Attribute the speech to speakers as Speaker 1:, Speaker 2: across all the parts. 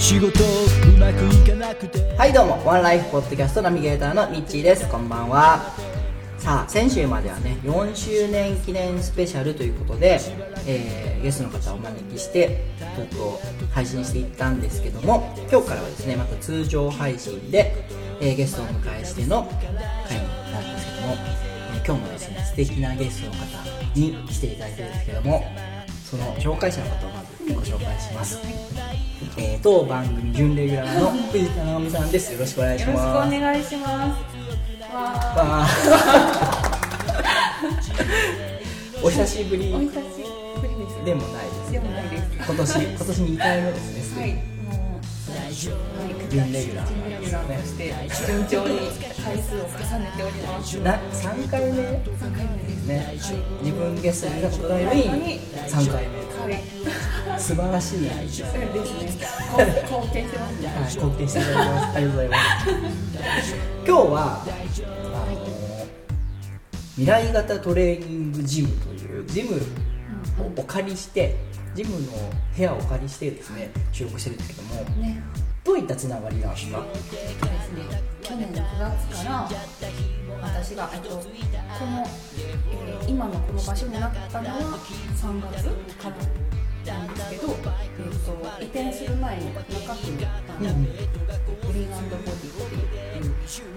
Speaker 1: 仕事うまくいかなくて。
Speaker 2: はいどうも。ワンライフポッドキャストナビゲーターのミッチーです。こんばんは。さあ先週まではね4周年記念スペシャルということで、えーゲストの方をお招きしてトークを配信していったんですけども今日からはですねまた通常配信で、えーゲストをお迎えしての回になるんですけども、えー今日もですね素敵なゲストの方に来ていただいてるんですけどもその紹介者の方をまずご紹介します、えー当番組準レギュラーの藤田直美さんです。よろしくお願いし
Speaker 3: よろしくお
Speaker 2: ます
Speaker 3: 願いします。わ
Speaker 2: わー お久しぶり。
Speaker 3: ーお久しぶりです。
Speaker 2: でもないです
Speaker 3: でもないです。
Speaker 2: 今年今年2回目ですね。す
Speaker 3: はい、
Speaker 2: 準レギュラー
Speaker 3: として順調に回数を重ねております。
Speaker 2: な3回目？で
Speaker 3: 三回目です。
Speaker 2: すね自分ゲストに出たことないのに3回目。
Speaker 3: はい、
Speaker 2: 素晴らしいです
Speaker 3: そうですね。貢貢献してますね。
Speaker 2: はい、貢献していただきます。ありがとうございます。今日は、あの未来型トレーニングジムというジムをお借りして、ジムの部屋をお借りしてですね、収録してるんですけども、
Speaker 3: ね、
Speaker 2: どういったつながりなんですか？
Speaker 3: 去年の9月から私がえっとこの、えー今のこの場所になったのは3月からなんですけど、えっと移転する前に中区にあったので、グリーンボディっていう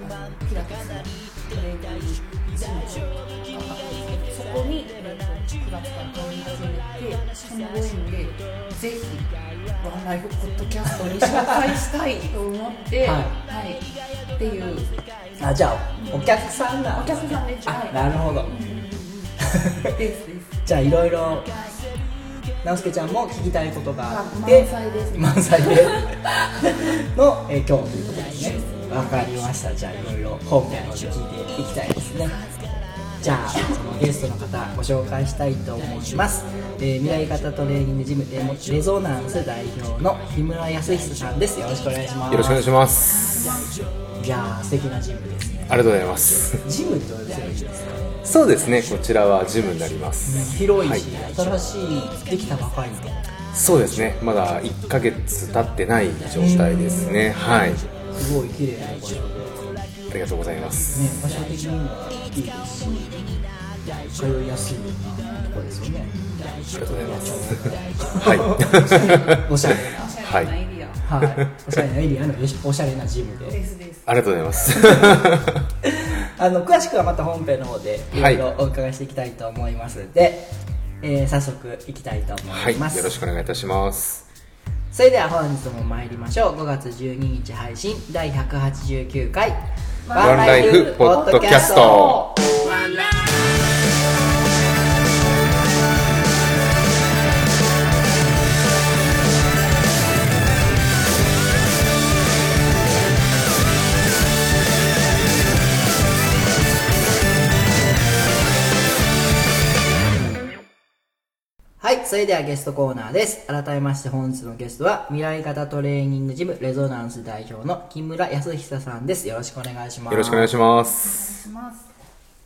Speaker 3: あのピラティスのトレーニングジムがあったんですけどそこに、えっと9月から通い始めてそのご縁でぜひワンライフポッドキャストに紹介したいと思って、
Speaker 2: は
Speaker 3: はい。っていう
Speaker 2: あ、じゃあ、お客さんなん
Speaker 3: お客さんです。
Speaker 2: あ
Speaker 3: は、い
Speaker 2: なるほど。
Speaker 3: ですです。
Speaker 2: じゃあ、いろいろ。直輔ちゃん。も聞きたいことがあっ
Speaker 3: ま
Speaker 2: て
Speaker 3: 満載です
Speaker 2: の、えー今日ということですねわかりましたじゃあいろいろ本編の方で聞いていきたいですねじゃあそのゲストの方ご紹介したいと思います、えー未来型トレーニングジムレモレゾナンス代表の木村康久さん。ですよろしくお願いします
Speaker 4: よろしくお願いします。
Speaker 2: いやー素敵なジムですね
Speaker 4: ありがとうございます。
Speaker 2: ジムってどうですよいいですか？
Speaker 4: そうですね、こちらはジムになります。
Speaker 2: 広い
Speaker 4: はい
Speaker 2: し、新しいできたばかりの
Speaker 4: そうですね、まだ1ヶ月経ってない状態ですね。はい。
Speaker 2: すごい綺麗な場所で
Speaker 4: ありがとうございます。
Speaker 2: ね、場所的にもいいですし通いやすいようなところですよね
Speaker 4: ありがとうございます。はい。
Speaker 2: おしゃれ
Speaker 4: はい。
Speaker 2: はい、おしゃれなエリアのおしゃれなジムで。
Speaker 3: ですです。
Speaker 4: ありがとうございます。
Speaker 2: あの詳しくはまた本編の方でい。ろいろお伺いしていきたいと思います。ので、えー早速いきたいと思
Speaker 4: はいい。
Speaker 2: ます、
Speaker 4: よろしくお願いいたします。
Speaker 2: それでは本日も参りましょう。5月12日配信第189回
Speaker 4: ワンライフポッドキャスト
Speaker 2: はい、それではゲストコーナーです。改めまして本日のゲストは未来型トレーニングジムレゾナンス代表の木村康久さんです。よろしくお願いします。
Speaker 4: よろしくお願いします。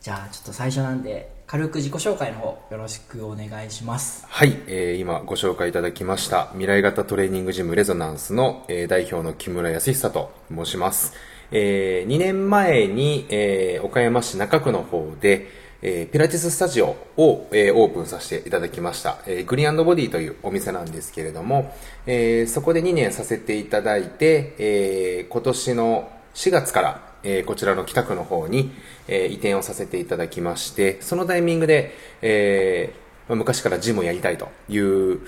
Speaker 2: じゃあちょっと最初なんで軽く自己紹介の方よろしくお願いします。
Speaker 4: はい、えー今ご紹介いただきました未来型トレーニングジムレゾナンスの、えー代表の木村康久と申します。え2年前に、えー岡山市中区の方で、えーピラティススタジオを、えーオープンさせていただきました。えーグリーンボディというお店なんですけれども、えーそこで2年させていただいて、えー今年の4月から、えーこちらの北区の方に、えー移転をさせていただきまして、そのタイミングで、えーまあ昔からジムをやりたいという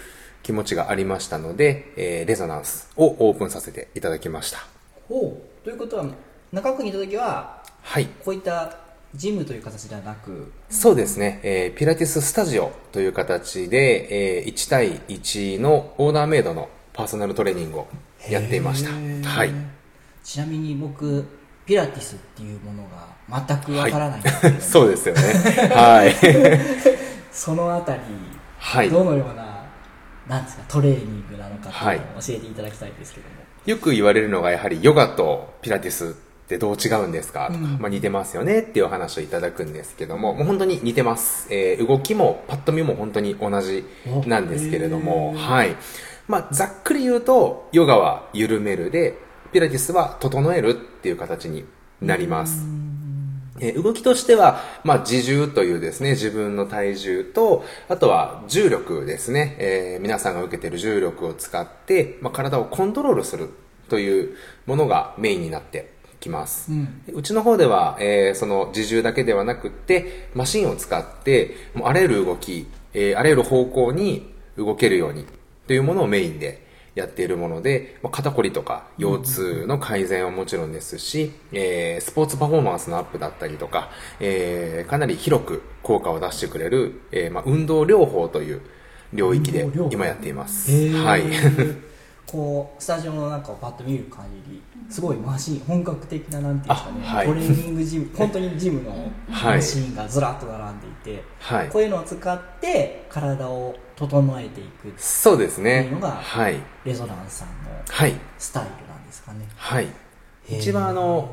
Speaker 4: 気持ちがありましたので、えーレゾナンスをオープンさせていただきました。
Speaker 2: ほうということは中区にいた時は
Speaker 4: はい。
Speaker 2: こういったジムという形ではなく
Speaker 4: そうですね、えーピラティススタジオという形で、えー1対1のオーダーメイドのパパーソナルトレーニングをやっていました。はい。
Speaker 2: ちなみに僕ピラティスっていうものが全くわからないんですけど、
Speaker 4: そうですよね。はい。
Speaker 2: そのあたり、
Speaker 4: はい。
Speaker 2: どのようななんですかトレーニングなのかっていうのを教えていただきたいんですけども、
Speaker 4: よく言われるのがやはりヨガとピラティスってどう違うんですかとか、
Speaker 2: うん。
Speaker 4: まあ、似てますよねっていうお話をいただくんですけどももう本当に似てます、えー動きもパッと見も本当に同じなんですけれどもはい。まあ、ざっくり言うとヨガは緩めるでピラティスは整えるっていう形になります。えー動きとしては、まあ、自重というですね、自分の体重と、あとは重力ですね、えー皆さんが受けている重力を使って、まあ、体をコントロールするというものがメインになってきます。
Speaker 2: うん
Speaker 4: うちの方では、えーその自重だけではなくって、マシンを使って、もうあらゆる動き、えーあらゆる方向に動けるようにというものをメインでやっているもので、まあ、肩こりとか腰痛の改善はもちろんですし、えースポーツパフォーマンスのアップだったりとか、えーかなり広く効果を出してくれる、えーまあ、運動療法という領域で今やっています。はい。
Speaker 2: こうスタジオの中をパッと見る限りすごいマシン本格的ななんていうんですかね、
Speaker 4: あはい
Speaker 2: トレーニングジム本当にジムの
Speaker 4: はい
Speaker 2: マシンがずらっと並んでいて、
Speaker 4: はい
Speaker 2: こういうのを使って体を整えていく
Speaker 4: そうですね
Speaker 2: っていうのが。
Speaker 4: はい。
Speaker 2: レゾナンスさんの
Speaker 4: はい。
Speaker 2: スタイルなんですかね
Speaker 4: はい。一番あの、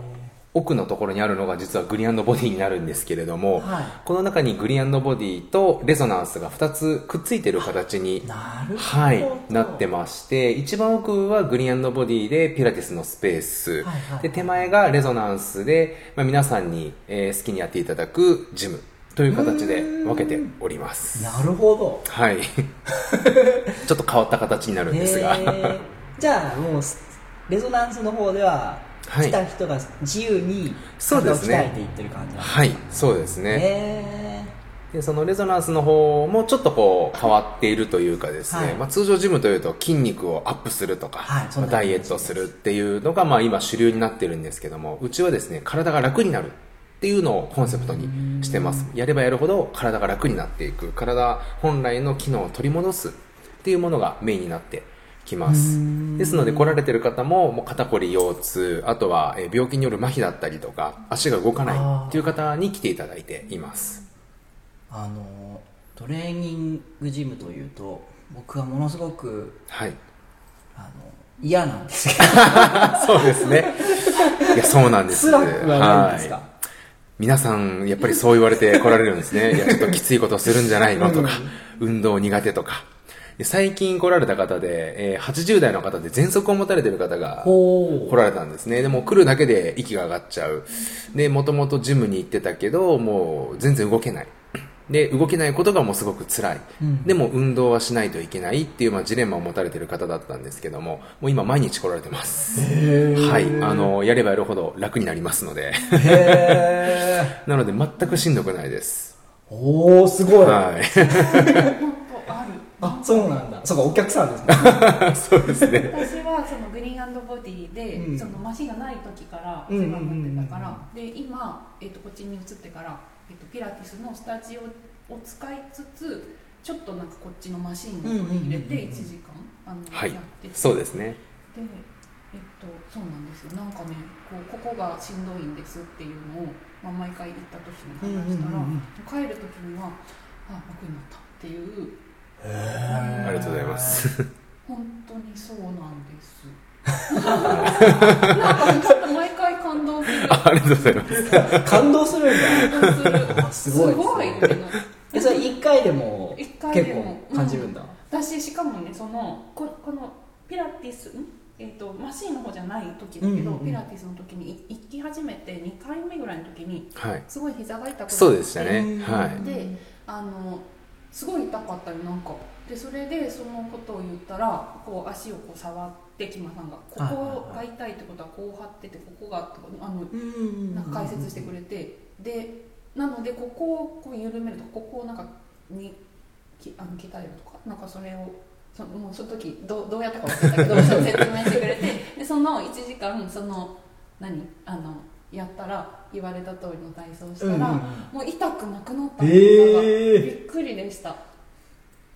Speaker 4: 奥のところにあるのが実はグリーンボディになるんですけれども、
Speaker 2: はい。
Speaker 4: この中にグリーンボディとレゾナンスが2つくっついてる形にはい、なってまして一番奥はグリーンボディでピラティスのスペース、
Speaker 2: はいはいはい。
Speaker 4: で手前がレゾナンスで、まあ、皆さんに、えー好きにやっていただくジムという形で分けております。
Speaker 2: なるほど。
Speaker 4: はい。ちょっと変わった形になるんですが、
Speaker 2: じゃあもうレゾナンスの方では、
Speaker 4: はい
Speaker 2: 来た人が自由に体を鍛えていってる感じなんです
Speaker 4: はいそうですね、
Speaker 2: へ
Speaker 4: でそのレゾナンスの方もちょっとこう変わっているというかですね、
Speaker 2: はい。
Speaker 4: まあ、通常ジムというと筋肉をアップするとか、
Speaker 2: はい
Speaker 4: まあダイエットす。るっていうのがまあ今主流になってるんですけどもうちはですね体が楽になるっていうのをコンセプトにしてます。やればやるほど体が楽になっていく。体本来の機能を取り戻すっていうものがメインになってきます。ですので来られてる方ももう肩こり腰痛あとはえー病気による麻痺だったりとか足が動かないっていう方に来ていただいています。
Speaker 2: あのトレーニングジムというと僕はものすごく
Speaker 4: はい。
Speaker 2: あの嫌なんですけ
Speaker 4: そうですね。いや、そうなんです。
Speaker 2: 辛くはないんですか？
Speaker 4: はい。皆さん、やっぱりそう言われて来られるんですね。いや、ちょっときついことするんじゃないのとか、運動苦手とか。で最近来られた方で、えー80代の方で喘息を持たれてる方が
Speaker 2: ほ
Speaker 4: 来られたんですね。でも来るだけで息が上がっちゃう。で、もともとジムに行ってたけど、もう全然動けない。で、動けないことがもうすごく辛い。
Speaker 2: うん
Speaker 4: でも運動はしないといけないっていう、まあ、ジレンマを持たれてる方だったんですけども、もう今毎日来られてます。はい。あの、やればやるほど楽になりますので。なので全くしんどくないです。
Speaker 2: ーおおすごい、
Speaker 4: はい。
Speaker 3: あ
Speaker 2: そうなんだ。そうかお客さんですね。
Speaker 4: そうですね。
Speaker 3: 私はそのグリーンボディで、
Speaker 2: うん。
Speaker 3: そのマシンがない時から世話になってたから、で今、えっとこっちに移ってから、えっとピラティスのスタジオを使いつつちょっとなんかこっちのマシンを入れて
Speaker 2: うんうんうんうん
Speaker 3: 1時間あの、
Speaker 4: はい。
Speaker 3: やってて。
Speaker 4: そうですね。
Speaker 3: でえっとそうなんですよ。なんかねこうここがしんどいんですっていうのを、まあ、毎回行った時に話したら、帰る時にはあ楽になったっていう
Speaker 4: ありがとうございます。
Speaker 3: 本当にそうなんです。なんかちょっと毎回感動する。
Speaker 4: ありがとうございます。
Speaker 2: 感動するんだ。
Speaker 3: す
Speaker 2: ごいです
Speaker 3: ごいってな
Speaker 2: えそれ1回でも
Speaker 3: 一回
Speaker 2: 結
Speaker 3: でも。
Speaker 2: 構感じるんだ、
Speaker 3: 私しかもねそのここのピラティスん？えー、とマシンの方じゃない時だけど、ピラティスの時にい行き始めて2回目ぐらいの時に
Speaker 4: はい。
Speaker 3: すごい膝が痛くなって。
Speaker 4: そうでしたね。
Speaker 2: うん。
Speaker 4: はい。
Speaker 3: であのすごい痛かったよなんか。でそれでそのことを言ったらこう足をこう触ってキマさんがここが痛いってことはこう張っててここがとかあの
Speaker 2: うん
Speaker 3: なんか解説してくれて。でなのでここをこう緩めるとかここをなんかにきあの鍛えるとかなんかそれをそのもうその時どうどうやったか忘れたけど 説明してくれて。でその1時間その何？あのやったら言われた通りの体操をしたら、
Speaker 2: うんうんうん。
Speaker 3: もう痛くなくなった。のが、
Speaker 2: へー。
Speaker 3: びっくりでした。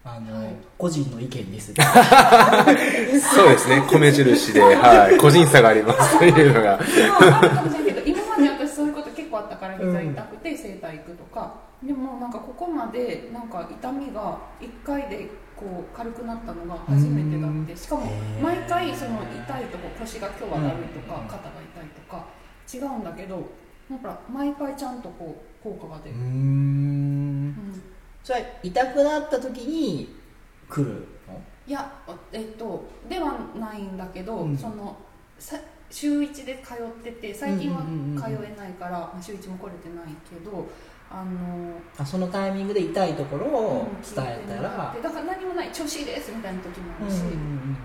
Speaker 2: あの、個人の意見です。
Speaker 4: そうですね、米印で、はい、個人差があります。というのが。
Speaker 3: まああるかもしれないけど今まで私そういうこと結構あったから膝痛くて整体行くとか、でもなんかここまでなんか痛みが1回でこう軽くなったのが初めてだって。しかも毎回その痛いとこ腰が今日はだるいとか
Speaker 2: うん。
Speaker 3: 肩が痛いとか違うんだけどなんか毎回ちゃんとこう効果が出る、
Speaker 2: うーん。
Speaker 3: うん。
Speaker 2: それ痛くなった時に来るの？
Speaker 3: いやえっとではないんだけど、
Speaker 2: うん。
Speaker 3: そのさ週1で通ってて最近は
Speaker 2: うんうんうんうん
Speaker 3: 通えないから、まあ週1も来れてないけどあの
Speaker 2: あそのタイミングで痛いところを
Speaker 3: うん
Speaker 2: 伝えたら。
Speaker 3: 聞いてもってだから何もない調子いいですみたいな時もあるし、
Speaker 2: うんうん
Speaker 3: うん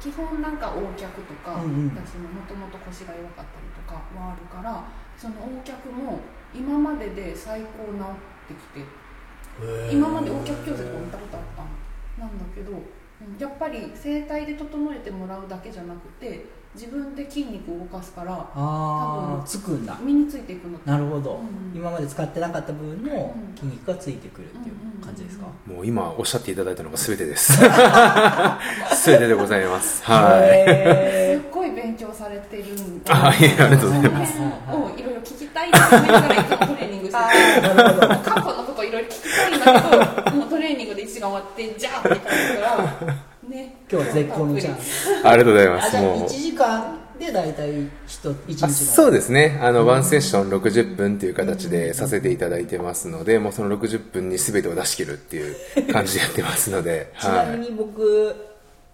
Speaker 3: 基本なんか横脚とか、
Speaker 2: うんうん。
Speaker 3: 私ももともと腰が弱かったりとかはあるからその横脚も今までで最高治ってきて
Speaker 2: うん
Speaker 3: 今まで横脚矯正とか見たことあったのなんだけどうんやっぱり整体で整えてもらうだけじゃなくて自分で筋肉を動かすから
Speaker 2: ああ
Speaker 3: 多分
Speaker 2: つくんだ。
Speaker 3: 身についていくの。
Speaker 2: なるほど、
Speaker 3: うん
Speaker 2: 今まで使ってなかった部分の
Speaker 3: うん
Speaker 2: 筋肉がついてくるっていう感じですか、
Speaker 4: もう今おっしゃっていただいたのが全てです。全てでございます。はい。
Speaker 2: へ
Speaker 3: すっごい勉強されてるんで。
Speaker 4: あありがとうございます。
Speaker 3: 辺をいろいろ聞きたいと思いながらいつもトレーニングして
Speaker 2: るほど。
Speaker 3: 過去のこといろいろ聞きたいんだけどもうトレーニングで1時間終わってじゃあって感じだからね
Speaker 2: 今日は絶好のチャンス
Speaker 4: ありがとうございます。もう
Speaker 2: 1。時間で大体1日
Speaker 4: そうですね。あの、ワンセッション60分という形でさせていただいてますので、もうその60分に全てを出し切るっていう感じでやってますので、
Speaker 2: ち な
Speaker 4: はい。
Speaker 2: みに僕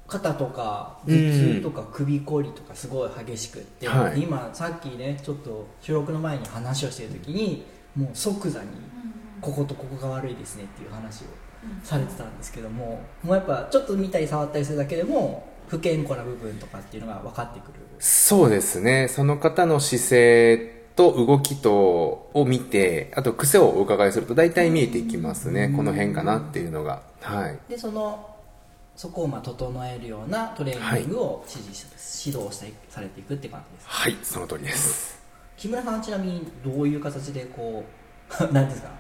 Speaker 2: 肩とか頭痛とか首こりとかすごい激しくって、
Speaker 4: はい
Speaker 2: 今さっきねちょっと収録の前に話をしてる時にもう即座にこことここが悪いですねっていう話をされてたんですけどももうやっぱちょっと見たり触ったりするだけでも不健康な部分とかっていうのが分かってくる
Speaker 4: そうですね。その方の姿勢と動きとを見て、あと癖をお伺いすると大体見えていきますね。この辺かなっていうのが。はい。
Speaker 2: でそのそこをまあ整えるようなトレーニングを指示し、指導してされていくって感じです
Speaker 4: はい、その通りです。
Speaker 2: 木村さんはちなみにどういう形でこう 何ですか？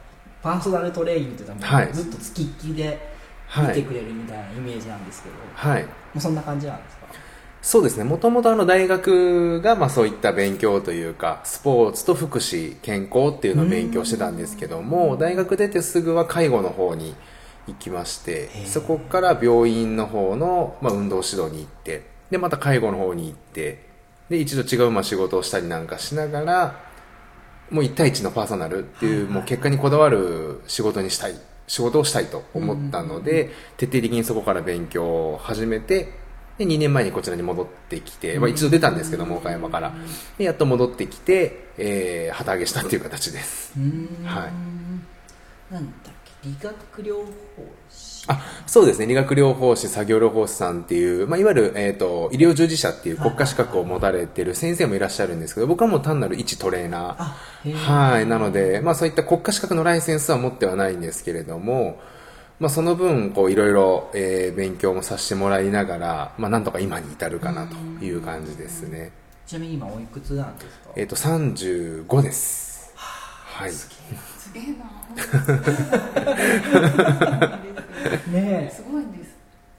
Speaker 2: パーソナルトレーニングっては
Speaker 4: はい
Speaker 2: ずっと付きっきりで
Speaker 4: はい。
Speaker 2: 見てくれるみたいなイメージなんですけど、も
Speaker 4: はい。
Speaker 2: うそんな感じなんですか？
Speaker 4: そうですね。もともとあの大学がまあそういった勉強というか、スポーツと福祉、健康っていうのを勉強してたんですけども、大学出てすぐは介護の方に行きましてそこから病院の方のまあ運動指導に行って、で、また介護の方に行って、で、一度違うまあ仕事をしたりなんかしながら、もう1対1のパーソナルっていう、もう結果にこだわる仕事にしたい、仕事をしたいと思ったので、徹底的にそこから勉強を始めて、で、2年前にこちらに戻ってきて、まあ一度出たんですけども、岡山から。で、やっと戻ってきて、えー、旗揚げしたっていう形です。はい。
Speaker 2: なんだっけ理学療法士
Speaker 4: あ、そうですね。理学療法士、作業療法士さんっていう、まあ、いわゆる、えっ、と、医療従事者っていう国家資格を持たれてる先生もいらっしゃるんですけど、僕はもう単なる一トレーナーはい。なので、まあそういった国家資格のライセンスは持ってはないんですけれども、まあその分、こういろいろ、えー勉強もさせてもらいながら、まあなんとか今に至るかなという感じですね。
Speaker 2: ちなみに今おいくつなんですか？
Speaker 4: えっ、と、35です。はい。
Speaker 3: すげえな
Speaker 2: ね
Speaker 3: すごいんです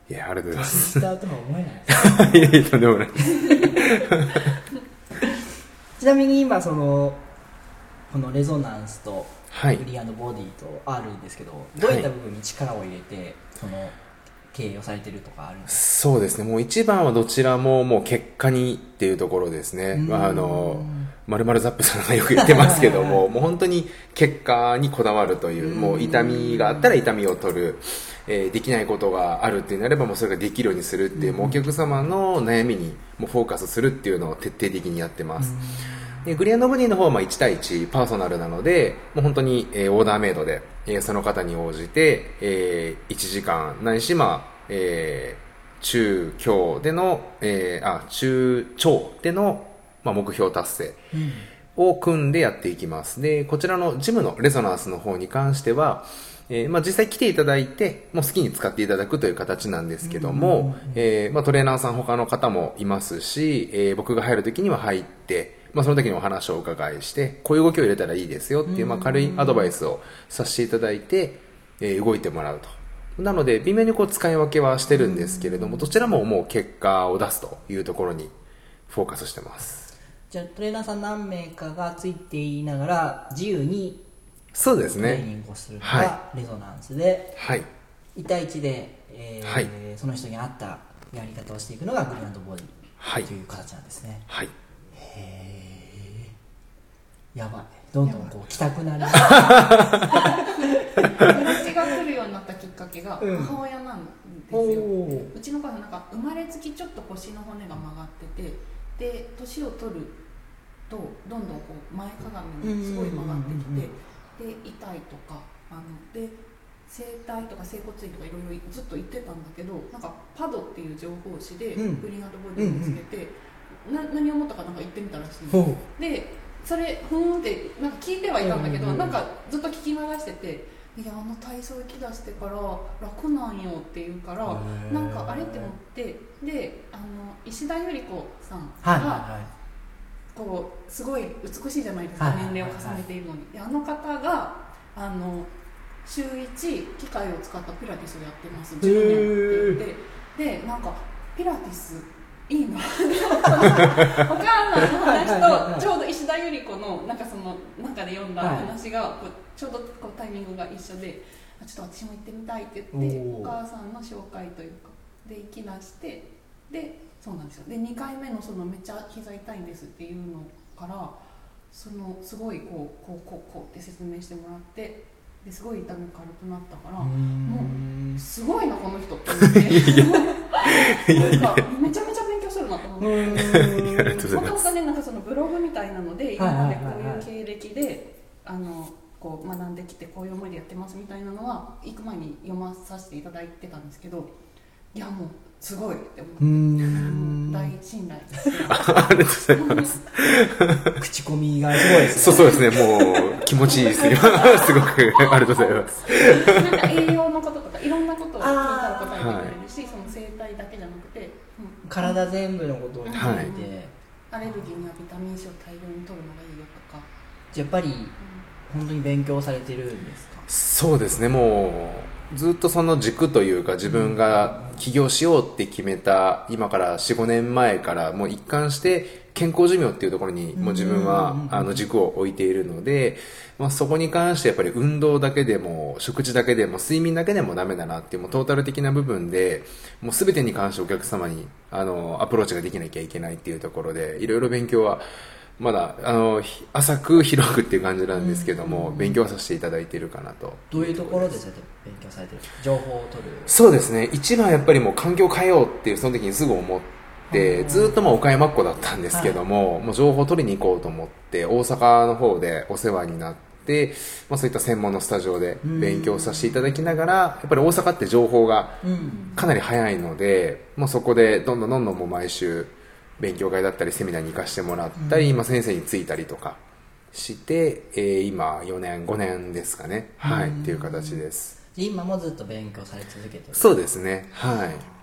Speaker 4: いや、ありがとうございま
Speaker 2: え
Speaker 4: す。
Speaker 2: とは思えない
Speaker 4: いやいや、とんでもない。
Speaker 2: ちなみに今そのこのレゾナンスと
Speaker 4: はい
Speaker 2: フリーボディとあるんですけど、どういった部分に力を入れてその経営をされてるとかあるんです
Speaker 4: そうですね。もう一番はどちらももう結果にっていうところですね。あの、まるまるザップさんがよく言ってますけども、もう本当に結果にこだわるという、もう痛みがあったら痛みを取る、えーできないことがあるってなればもうそれができるようにするっていう、もうお客様の悩みにもうフォーカスするっていうのを徹底的にやってます。でグリアンドボディの方はまあ1対1パーソナルなので、もう本当に、えーオーダーメイドで、えーその方に応じて、え1時間ないし、まあ、えー中強での、えーあ、中長での、まあ、目標達成を組んでやっていきます。で、こちらのジムのレゾナンスの方に関しては、えーまあ、実際来ていただいて、もう好きに使っていただくという形なんですけども、えーまあ、トレーナーさん他の方もいますし、えー僕が入る時には入って、まあ、その時にお話をお伺いして、こういう動きを入れたらいいですよっていう、まあ、軽いアドバイスをさせていただいて、えー動いてもらうと。なので、微妙にこう使い分けはしてるんですけれども、どちらももう結果を出すというところにフォーカスしてます。
Speaker 2: じゃあトレーナーさん何名かがついていながら自由に
Speaker 4: そうです
Speaker 2: トレーニ
Speaker 4: ね。
Speaker 2: ングをするの
Speaker 4: は
Speaker 2: がレゾナンスで、
Speaker 4: はい。
Speaker 2: 1対1で、えー
Speaker 4: はい。
Speaker 2: その人に合ったやり方をしていくのがグリーンボディ
Speaker 4: はい。
Speaker 2: という形なんですね、
Speaker 4: はい。
Speaker 2: やばい。どんどんこう来たくなる
Speaker 3: 友達が来るようになったきっかけが
Speaker 2: うん。
Speaker 3: 母親なんです
Speaker 2: お
Speaker 3: よ、
Speaker 2: お
Speaker 3: うちの母はなんか生まれつきちょっと腰の骨が曲がっててで年を取るとどんどんこう前かがみにすごい曲がってきてで痛いとかあので整体とか整骨院とかいろいろずっと行ってたんだけどなんかパドっていう情報誌で
Speaker 2: うん。
Speaker 3: グリーンアートボディを見つけて、な何を思ったかなんか行ってみたらしいでそれふーんってなんか聞いてはいたんだけど、なんかずっと聞き流してて「いやあの体操行き出してから楽なんよ」って言うからなんかあれって思ってであの石田ゆり子さん
Speaker 2: はい
Speaker 3: が、
Speaker 2: は
Speaker 3: こうすごい美しいじゃないですか、年齢を重ねているのに。であの方があの週1機械を使ったピラティスをやってます10年って言って。でなんかピラティスいい なお母さんの話とちょうど石田ゆり子のなんかその中で読んだ話がこうちょうどこうタイミングが一緒であちょっと私も行ってみたいって言って
Speaker 2: お
Speaker 3: 母さんの紹介というかで行き出してでそうなんですよ。で2回目のそのめっちゃ膝痛いんですっていうのからそのすごいこうこうこうこうって説明してもらってですごい痛み軽くなったからも
Speaker 2: ん。
Speaker 3: うすごいなこの人って思って。なんかめちゃめちゃなと思って。
Speaker 2: うーん
Speaker 4: ありがとうございます。
Speaker 3: もともとねなんかそのブログみたいなので今までこういう経歴であのこう学んできてこういう思いでやってますみたいなのは行く前に読まさせていただいてたんですけどいやもうすごいって思って
Speaker 2: うーん
Speaker 3: 大信頼です
Speaker 4: ありがとうございます。
Speaker 2: 口コミがすごいです
Speaker 4: そう
Speaker 2: ね
Speaker 4: そうですね、もう気持ちいいですよ。すごくありがとうございます。
Speaker 3: なんか栄養のこととかいろんなことを聞いたら答えてくれるし、その生態だけじゃなくて、うん
Speaker 2: 体全部のことを聞いて、
Speaker 4: はい。
Speaker 3: アレルギーにはビタミン C を大量に取るのがいいよとか、
Speaker 2: やっぱり本当に勉強されてるんですか？
Speaker 4: そうですね、もう、ずっとその軸というか、自分が起業しようって決めた、今から4、5年前から、もう一貫して、健康寿命っていうところに、もう自分は、あの、軸を置いているので、まあ、そこに関してやっぱり運動だけでも、食事だけでも、睡眠だけでもダメだなっていう、もうトータル的な部分で、もう全てに関してお客様に、あの、アプローチができなきゃいけないっていうところで、いろいろ勉強は、まだ、あの、ひ浅く広くっていう感じなんですけども、勉強はさせていただいているかなと。
Speaker 2: どういうところで勉強されてる？情報を取る。
Speaker 4: そうですね。一番やっぱりもう環境変えようっていうその時にすぐ思って、
Speaker 2: うん
Speaker 4: ずっとまあ岡山っ子だったんですけども、もう情報を取りに行こうと思って、大阪の方でお世話になって、まあそういった専門のスタジオで勉強させていただきながら、やっぱり大阪って情報が
Speaker 2: うん
Speaker 4: かなり早いので、もうそこでどんどんどんどんもう毎週勉強会だったりセミナーに行かしてもらったり、今先生についたりとかして、えー今4年、5年ですかね。はい、っていう形です。
Speaker 2: 今もずっと勉強され続けてる
Speaker 4: そうですね。はい。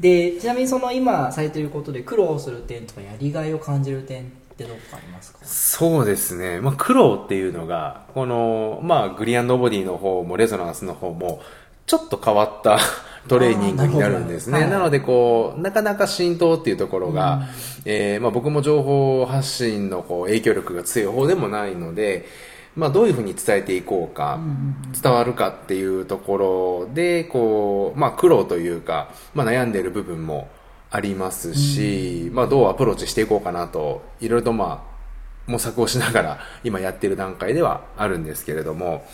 Speaker 2: でちなみにその今されてることで苦労する点とかやりがいを感じる点ってどこかありますか？
Speaker 4: そうですね。まあ、苦労っていうのが、この、まあ、グリアンドボディの方も、レゾナンスの方も、ちょっと変わった トレーニングになるんですね。
Speaker 2: な
Speaker 4: なので、こう、なかなか浸透っていうところが、えーまあ、僕も情報発信のこう影響力が強い方でもないので、まあ、どういうふうに伝えていこうか、伝わるかっていうところで、こう、まあ、苦労というか、まあ、悩んでいる部分もありますし、まあ、どうアプローチしていこうかなと、いろいろとまあ、模索をしながら今やってる段階ではあるんですけれども、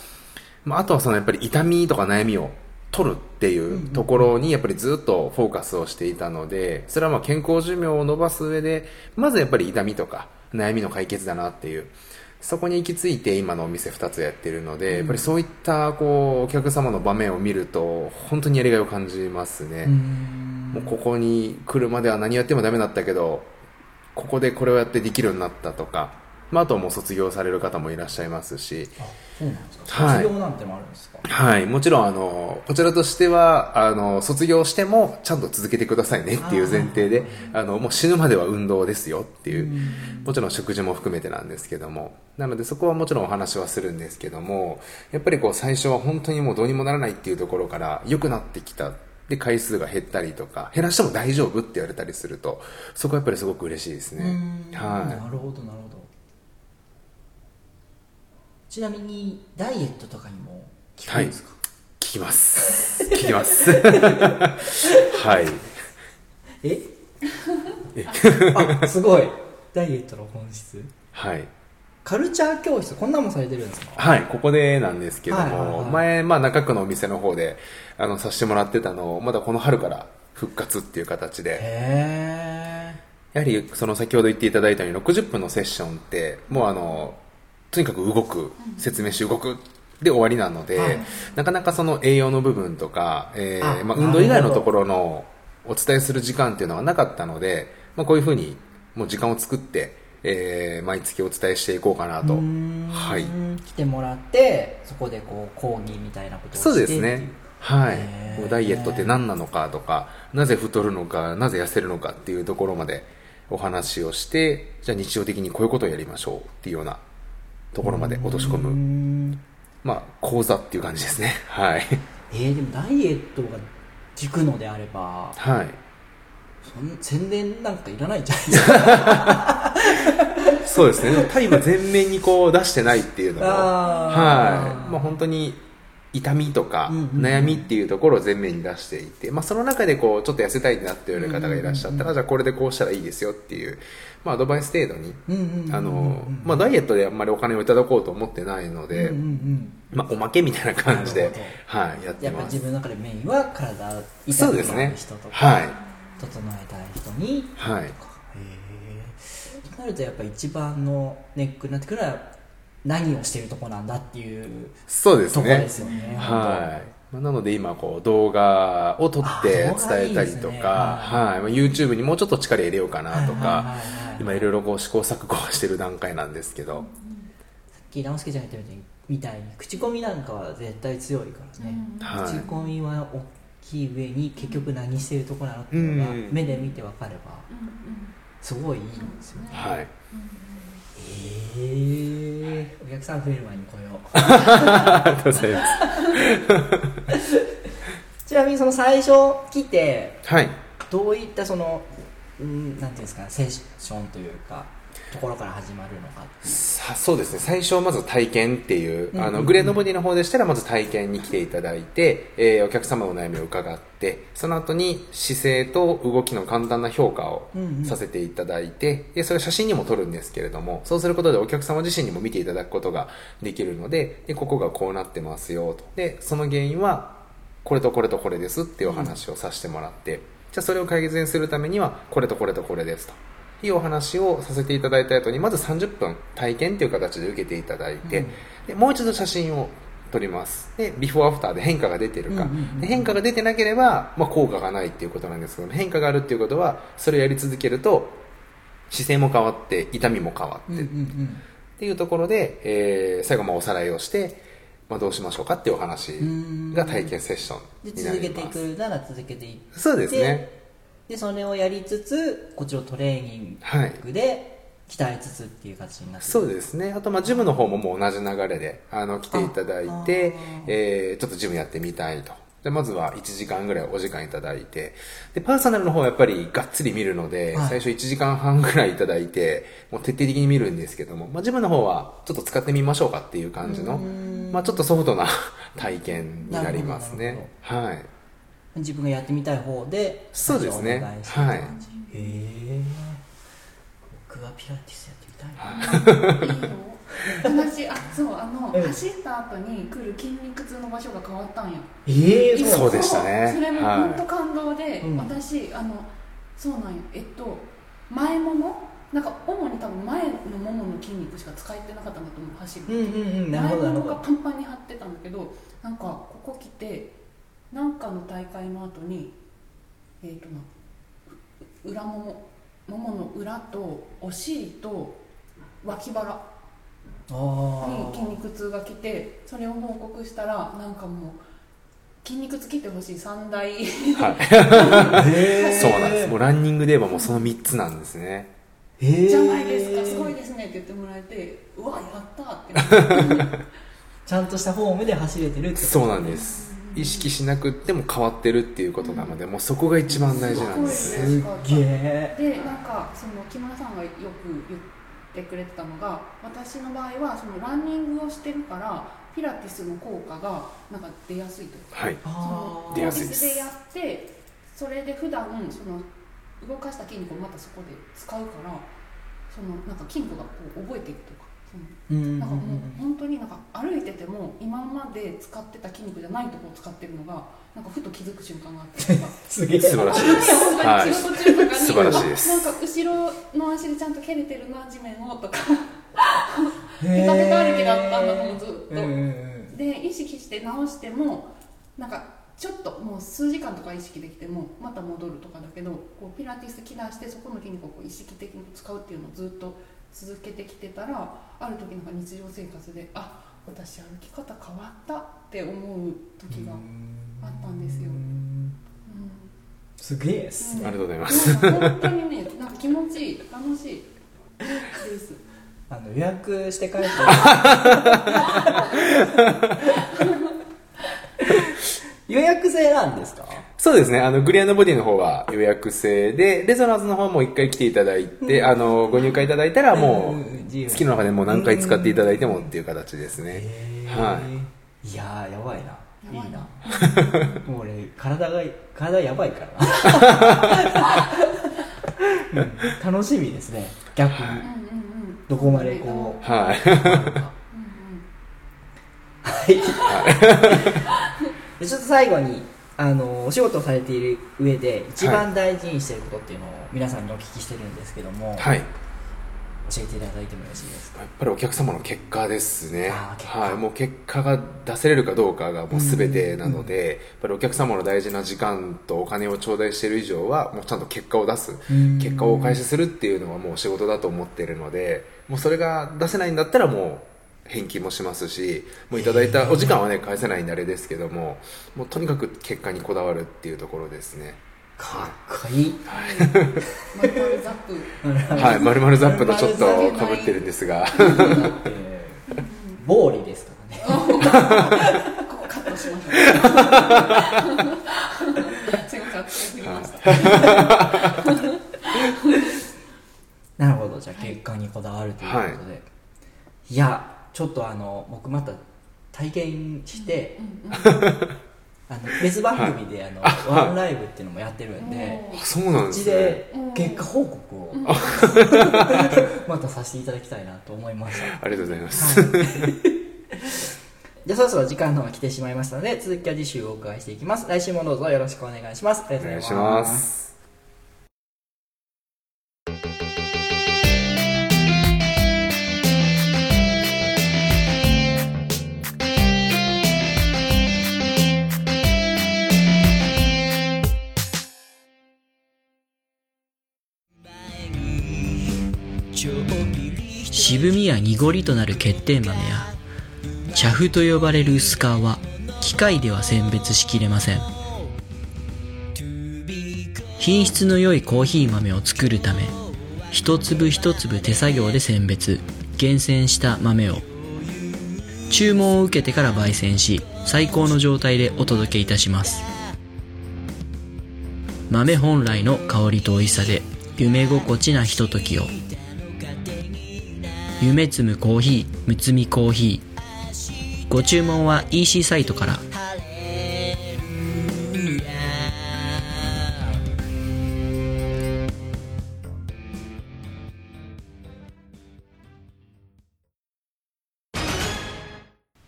Speaker 4: まあ、あとはそのやっぱり痛みとか悩みを取るっていうところにやっぱりずっとフォーカスをしていたので、それはまあ健康寿命を伸ばす上で、まずやっぱり痛みとか悩みの解決だなっていう、そこに行き着いて今のお店2つやってるので、やっぱりそういったこうお客様の場面を見ると本当にやりがいを感じますね。もうここに来るまでは何やってもダメだったけど、ここでこれをやってできるようになったとか、まあ、あともう卒業される方もいらっしゃいますし、
Speaker 2: 卒業なんてもあるんですか、
Speaker 4: はい、もちろんあのこちらとしてはあの卒業してもちゃんと続けてくださいねっていう前提であのもう死ぬまでは運動ですよっていう。もちろん食事も含めてなんですけども。なのでそこはもちろんお話はするんですけどもやっぱりこう最初は本当にもうどうにもならないっていうところから良くなってきた。で回数が減ったりとか減らしても大丈夫って言われたりするとそこはやっぱりすごく嬉しいですね。は
Speaker 2: なるほどなるほどちなみにダイエットとかにも効くんですか、
Speaker 4: い。聞きます。聞きます。はい。
Speaker 2: え？あすごい。ダイエットの本質。
Speaker 4: はい。
Speaker 2: カルチャー教室こんなんもされてるんですか？
Speaker 4: はい、ここでなんですけども、
Speaker 2: はいはいはい。
Speaker 4: 前、まあ、中区のお店の方で、あの、させてもらってたのを、まだこの春から復活っていう形で、
Speaker 2: へ
Speaker 4: やはり、その先ほど言っていただいたように、60分のセッションって、もうあの、とにかく動く、説明し動く、で終わりなので、
Speaker 2: はい
Speaker 4: なかなかその栄養の部分とか、えー
Speaker 2: あ
Speaker 4: まあ、運動以外のところのお伝えする時間っていうのがなかったので、まあ、こういうふうにもう時間を作って、えー毎月お伝えしていこうかなと。はい。
Speaker 2: 来てもらってそこでこう講義みたいなことをして
Speaker 4: そうですね。はい
Speaker 2: へー。
Speaker 4: ダイエットって何なのかとか、なぜ太るのか、なぜ痩せるのかっていうところまでお話をして、じゃあ日常的にこういうことをやりましょうっていうようなところまで落とし込む、
Speaker 2: ん
Speaker 4: まあ、講座っていう感じですね。はい。
Speaker 2: えー、でもダイエットが効くのであれば
Speaker 4: はい。
Speaker 2: そん宣伝なんかいらないじゃないですか
Speaker 4: そうですね。タイム全面にこう出してないっていうのも、はい。まあ本当に痛みとか悩みっていうところを前面に出していて、まあその中でこうちょっと痩せたいってなっている方がいらっしゃったら、じゃあこれでこうしたらいいですよっていう、まあアドバイス程度に、ダイエットであんまりお金をいただこうと思ってないので、
Speaker 2: うんうんうん
Speaker 4: まあおまけみたいな感じではい、やってます。
Speaker 2: やっぱ自。分の中でメインは体痛くな
Speaker 4: そうですね
Speaker 2: る人とか、
Speaker 4: はい
Speaker 2: 整えたい人に
Speaker 4: はい。
Speaker 2: となるとやっぱ一番のネックになってくるのは何をしてるとこなんだっていう
Speaker 4: そうですね。
Speaker 2: ですよね。
Speaker 4: はい。まあなので今こう動画を撮って伝えたりとか、
Speaker 2: はい
Speaker 4: はい。まあ YouTube にもうちょっと力入れようかなとか今いろいろこう試行錯誤してる段階なんですけど、
Speaker 2: さっき直輔ちゃんが言ったみたいに口コミなんかは絶対強いからね、
Speaker 4: はい。
Speaker 2: 口コミは大きい上に結局何してるとこなのっていうのが
Speaker 4: うん。
Speaker 2: 目で見て分かればすごいいいんですよね。
Speaker 4: はい。
Speaker 2: へえお客さん増える前に来よう
Speaker 4: ありがとうございます。
Speaker 2: ちなみにその最初来て
Speaker 4: はい。
Speaker 2: どういったそのうんなんていうんですかセッションというかところから始まるのか
Speaker 4: さそうですね。最初はまず体験っていう、
Speaker 2: うんうんうん。
Speaker 4: あのグレードボディの方でしたらまず体験に来ていただいて、えーお客様のお悩みを伺ってその後に姿勢と動きの簡単な評価を
Speaker 2: うんうん。
Speaker 4: させていただいて、でそれ写真にも撮るんですけれどもそうすることでお客様自身にも見ていただくことができるのででここがこうなってますよと。でその原因はこれとこれとこれですっていうお話をさせてもらって、じゃあそれを改善するためにはこれとこれとこれですというお話をさせていただいた後にまず30分体験という形で受けていただいて、
Speaker 2: うん
Speaker 4: でもう一度写真を撮りますでビフォーアフターで変化が出てるか、
Speaker 2: うんうんうん
Speaker 4: で変化が出てなければ、まあ、効果がないっていうことなんですけど変化があるっていうことはそれをやり続けると姿勢も変わって痛みも変わって、
Speaker 2: うんうんうん
Speaker 4: っていうところで、えー最後まあおさらいをして、まあ、どうしましょうかっていうお話が体験セッションにな
Speaker 2: 続けていくなら続けていって
Speaker 4: そうですね
Speaker 2: でそれをやりつつこっちのトレーニン
Speaker 4: はい。
Speaker 2: グで鍛えつつっていう形になって
Speaker 4: そうですね。あとまあジムの方ももう同じ流れであの来ていただいて
Speaker 2: あ、
Speaker 4: えーちょっとジムやってみたいと。でまずは1時間ぐらいお時間いただいて。でパーソナルの方はやっぱりがっつり見るので、
Speaker 2: はい。
Speaker 4: 最初1時間半ぐらいいただいてもう徹底的に見るんですけども、まあ、ジムの方はちょっと使ってみましょうかっていう感じの、まあ、ちょっとソフトな体験になりますね。はい
Speaker 2: 自分がやってみたい方で
Speaker 4: そうですね。
Speaker 2: 最初お願いへえ僕はピラティスやってみたいな。
Speaker 3: 私あそうあの、
Speaker 2: うん。
Speaker 3: 走った後に来る筋肉痛の場所が変わったんや
Speaker 2: ええ
Speaker 3: 今
Speaker 4: そうでしたね。
Speaker 3: それも
Speaker 4: はい。
Speaker 3: 本当感動で、
Speaker 2: うん。
Speaker 3: 私あのそうなんやえっと前もも？なんか主に多分前のももの筋肉しか使えてなかったんだと思う走る
Speaker 2: うんうんうんなるほどな
Speaker 3: 前
Speaker 2: るほど。
Speaker 3: ももがパンパンに張ってたんだけどなんかここ来てなんかの大会の後にえっ、となう裏ももももの裏とお尻と脇腹
Speaker 2: あ
Speaker 3: に筋
Speaker 2: ー
Speaker 3: 肉痛が来てそれを報告したらなんかもう筋肉尽きてほしい三大
Speaker 4: はい。そうなんです。もうランニングで言えばもうその3つなんですね。
Speaker 3: じゃないですかすごいですねって言ってもらえてうわやったってなって
Speaker 2: ちゃんとしたフォームで走れてるってこと
Speaker 4: そうなんです。意識しなくっても変わってるっていうことなので、もうそこが一番大事なんです
Speaker 3: す
Speaker 4: ね。
Speaker 3: ごい
Speaker 2: すっげえ
Speaker 3: でなんかその木村さんがよく言ってくれてたのが私の場合はそのランニングをしてるからピラティスの効果がなんか出やすいというか
Speaker 4: はい。
Speaker 3: その
Speaker 2: あー
Speaker 3: ピラティ
Speaker 4: 出やすいです
Speaker 3: スでやってそれで普段その動かした筋肉をまたそこで使うからそのなんか筋肉がこう覚えていくというか
Speaker 2: うん
Speaker 3: なんかもう本当になんか歩いてても今まで使ってた筋肉じゃないところを使ってるのがなんかふと気づく瞬間があったりとか
Speaker 2: すげえ。
Speaker 4: 素晴らしいです。
Speaker 3: 本当
Speaker 4: はい
Speaker 3: に。仕事中とかに、
Speaker 4: 素晴らしいです。
Speaker 3: なんか後ろの足でちゃんと蹴れてるな地面をとか。
Speaker 2: へ
Speaker 3: ペタペタ歩きだったんだと思うずっと、で意識して直してもなんかちょっともう数時間とか意識できてもまた戻るとかだけどこうピラティス気出してそこの筋肉をこう意識的に使うっていうのをずっと続けてきてたらある時なんか日常生活であ私歩き方変わったって思う時があったんですよ、うん。
Speaker 2: すげえっすね。
Speaker 4: ありがとうございます。
Speaker 3: 本当にねなんか気持ちいい楽しい。です。
Speaker 2: あの予約して帰って。予約制なんですか？
Speaker 4: そうですね。あの、グリアンドボディの方は予約制で、レゾナンスの方も一回来ていただいて、あの、ご入会いただいたらも
Speaker 2: う
Speaker 4: 月の中でもう何回使っていただいてもっていう形ですね。はい。
Speaker 2: いやーやばいな。
Speaker 3: やばいな。
Speaker 2: もう俺体が体やばいからな、うん。楽しみですね。逆に。どこまでこう。
Speaker 4: はい。
Speaker 2: でちょっと最後にあのお仕事をされている上で一番大事にしていることっていうのを皆さんにお聞きしてるんですけども、
Speaker 4: はい。
Speaker 2: 教えていただいてもよろしいですか？
Speaker 4: やっぱりお客様の結果ですね。はい。もう結果が出せれるかどうかがもう全てなので、やっぱりお客様の大事な時間とお金を頂戴している以上は、もうちゃんと結果を出す。
Speaker 2: ん
Speaker 4: 結果をお返しするっていうのはもう仕事だと思っているので、もうそれが出せないんだったらもう、返金もしますし、もういただいたお時間はね、返せないんであれですけども、もうとにかく結果にこだわるっていうところですね。
Speaker 2: かっこいい。
Speaker 3: まるまるザップ
Speaker 4: はい、まるまるザップとちょっと被ってるんですが。
Speaker 2: えー。暴利ですからね。
Speaker 3: ここカットしまし ょうすいません私が振りました。
Speaker 2: なるほど。じゃあ結果にこだわるということで、い、やちょっとあの僕また体験して、あの別番組で、あのワンライブっていうのもやってるんで
Speaker 4: あそうなんですね。
Speaker 2: で結果報告をまたさせていただきたいなと思いました。
Speaker 4: ありがとうございます。
Speaker 2: じゃあそろそろ時間の方が来てしまいましたので続きは次週お伺いしていきます。来週もどうぞよろしくお願いします。ありがとうござい
Speaker 4: お願い
Speaker 2: ます
Speaker 1: 渋みや濁りとなる欠点豆や茶粉と呼ばれる薄皮は機械では選別しきれません。品質の良いコーヒー豆を作るため一粒一粒手作業で選別厳選した豆を。注文を受けてから焙煎し最高の状態でお届けいたします。豆本来の香りと美味しさで夢心地なひとときを。夢摘むコーヒーむつみコーヒー。ご注文は EC サイトから。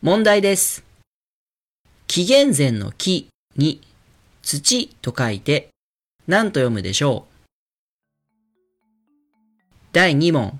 Speaker 1: 問題です。紀元前の木に土と書いて何と読むでしょう。第2問。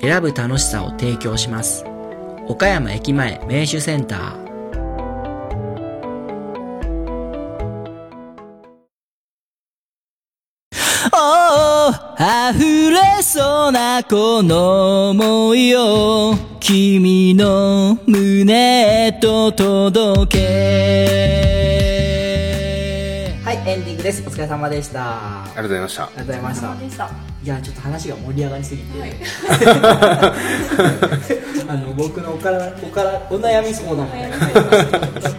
Speaker 1: 選ぶ楽しさを提供します。岡山駅前名手センター。おー溢れそうなこの想いを君の胸へと届け。
Speaker 2: エンディングです。お疲れ様でした。あ
Speaker 4: ありがとうございました。
Speaker 2: りがとうございました。
Speaker 3: でした。
Speaker 2: いやちょっと話が盛り上がりすぎて、あの僕のおからおからお悩み相談みたいした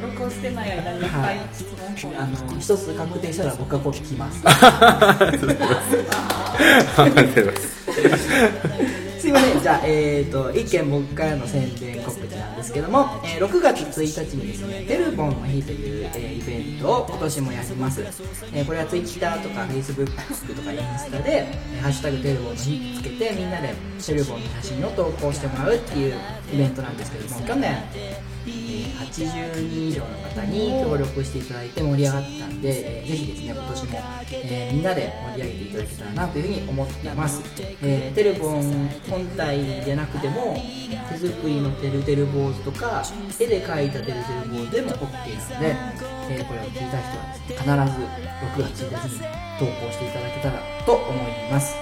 Speaker 3: 録音してない間にいっぱい質問
Speaker 2: あの一つ確定したら僕はこう聞きます。
Speaker 4: ありがとうございます
Speaker 2: すいません。じゃあえっ、と一件僕からの宣伝告知なんですけども、えー6月1日にですねテルボンの日という、えーイベントを今年もやります、えーこれは Twitter とか Facebook とかインスタで「ハッシュタグテルボンの日」つけてみんなでテルボンの写真を投稿してもらうっていうイベントなんですけども去年え80人以上の方に協力していただいて盛り上がったんで、えーぜひですね今年も、えーみんなで盛り上げていただけたらなというふうに思っています、えーテルボン本体じゃなくても手作りのてるてる坊主とか絵で描いたてるてる坊主でも OK なので、えーこれを聞いた人はね必ず6月1日に投稿していただけたらと思います。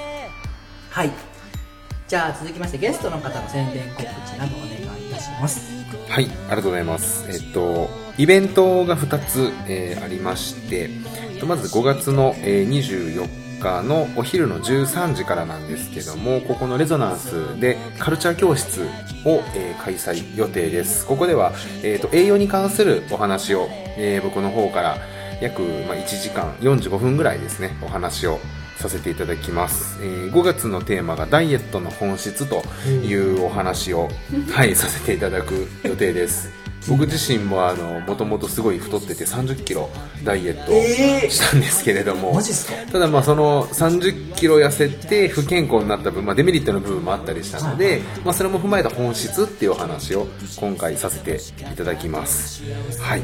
Speaker 2: はい。じゃあ続きましてゲストの方の宣伝告知などお願いいたします
Speaker 4: はい、ありがとうございます。えっと、イベントが2つ、えーありまして、まず5月の、えー24日のお昼の13時からなんですけども、ここのレゾナンスでカルチャー教室を、えー開催予定です。ここでは、えっと栄養に関するお話を、えー僕の方から約、まあ、1時間45分ぐらいですね、お話をさせていただきます、えー5月のテーマがダイエットの本質というお話を、はい、させていただく予定です僕自身もあのもともとすごい太ってて3 0キロダイエットしたんですけれども、
Speaker 2: マジっすか？
Speaker 4: ただまあその3 0キロ痩せて不健康になった分、まあ、デメリットの部分もあったりしたので、まあ、それも踏まえた本質っていうお話を今回させていただきます。はい。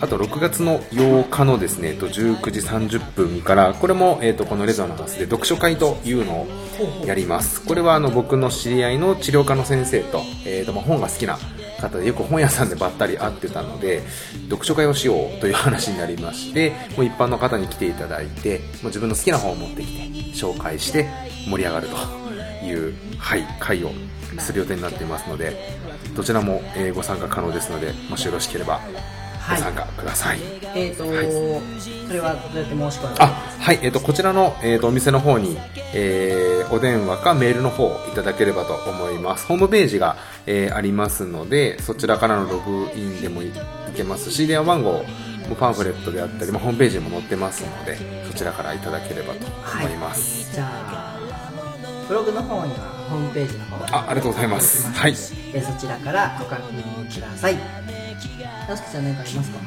Speaker 4: あと6月の8日のですね、えっと19時30分から、これも、えっとこのレゾナンスで読書会というのをやります。これはあの僕の知り合いの治療科の先生と、えっとまあ本が好きな方でよく本屋さんでばったり会ってたので、読書会をしようという話になりまして、もう一般の方に来ていただいて、もう自分の好きな本を持ってきて、紹介して盛り上がるという、はい、会をする予定になっていますので、どちらも、ご参加可能ですので、もしよろしければご参加ください。
Speaker 2: えっ、と、
Speaker 4: はい。
Speaker 2: それはどうやって申し込む
Speaker 4: あ、はい、えっ、と、こちらの、えっ、と、お店の方に、えーお電話かメールの方いただければと思います。ホームページが、えーありますので、そちらからのログインでもいいけますし、電話番号もパンフレットであったり、まあ、ホームページにも載ってますので、そちらからいただければと思います。
Speaker 2: じゃあブログの方にはホームページの方
Speaker 4: あありがとうございます。はい。
Speaker 2: えそちらからご確認ください大輔さん何かありますか？は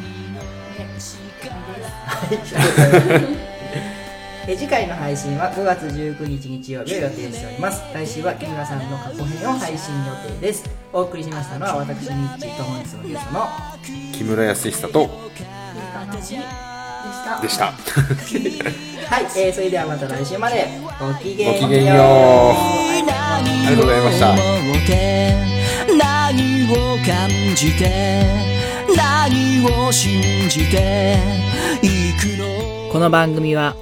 Speaker 2: い。次回の配信は5月19日日曜日を予定しております。来週は木村さんの過去編を配信予定です。お送りしましたのは私ミッチーと本日のゲストの
Speaker 4: 木村康久と、
Speaker 3: でした。
Speaker 4: でした。
Speaker 2: はい、えー、それではまた来週まで。ごきげんよう。ありがとうございま
Speaker 4: した。
Speaker 1: 感じて何を信じていくの？この番組は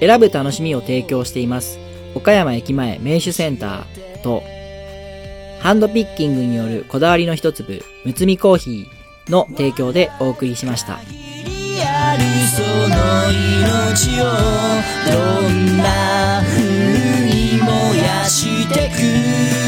Speaker 1: 選ぶ楽しみを提供しています。岡山駅前名手センターとハンドピッキングによるこだわりの一粒むつみコーヒーの提供でお送りしましたあるその命をどんな風に燃やしてく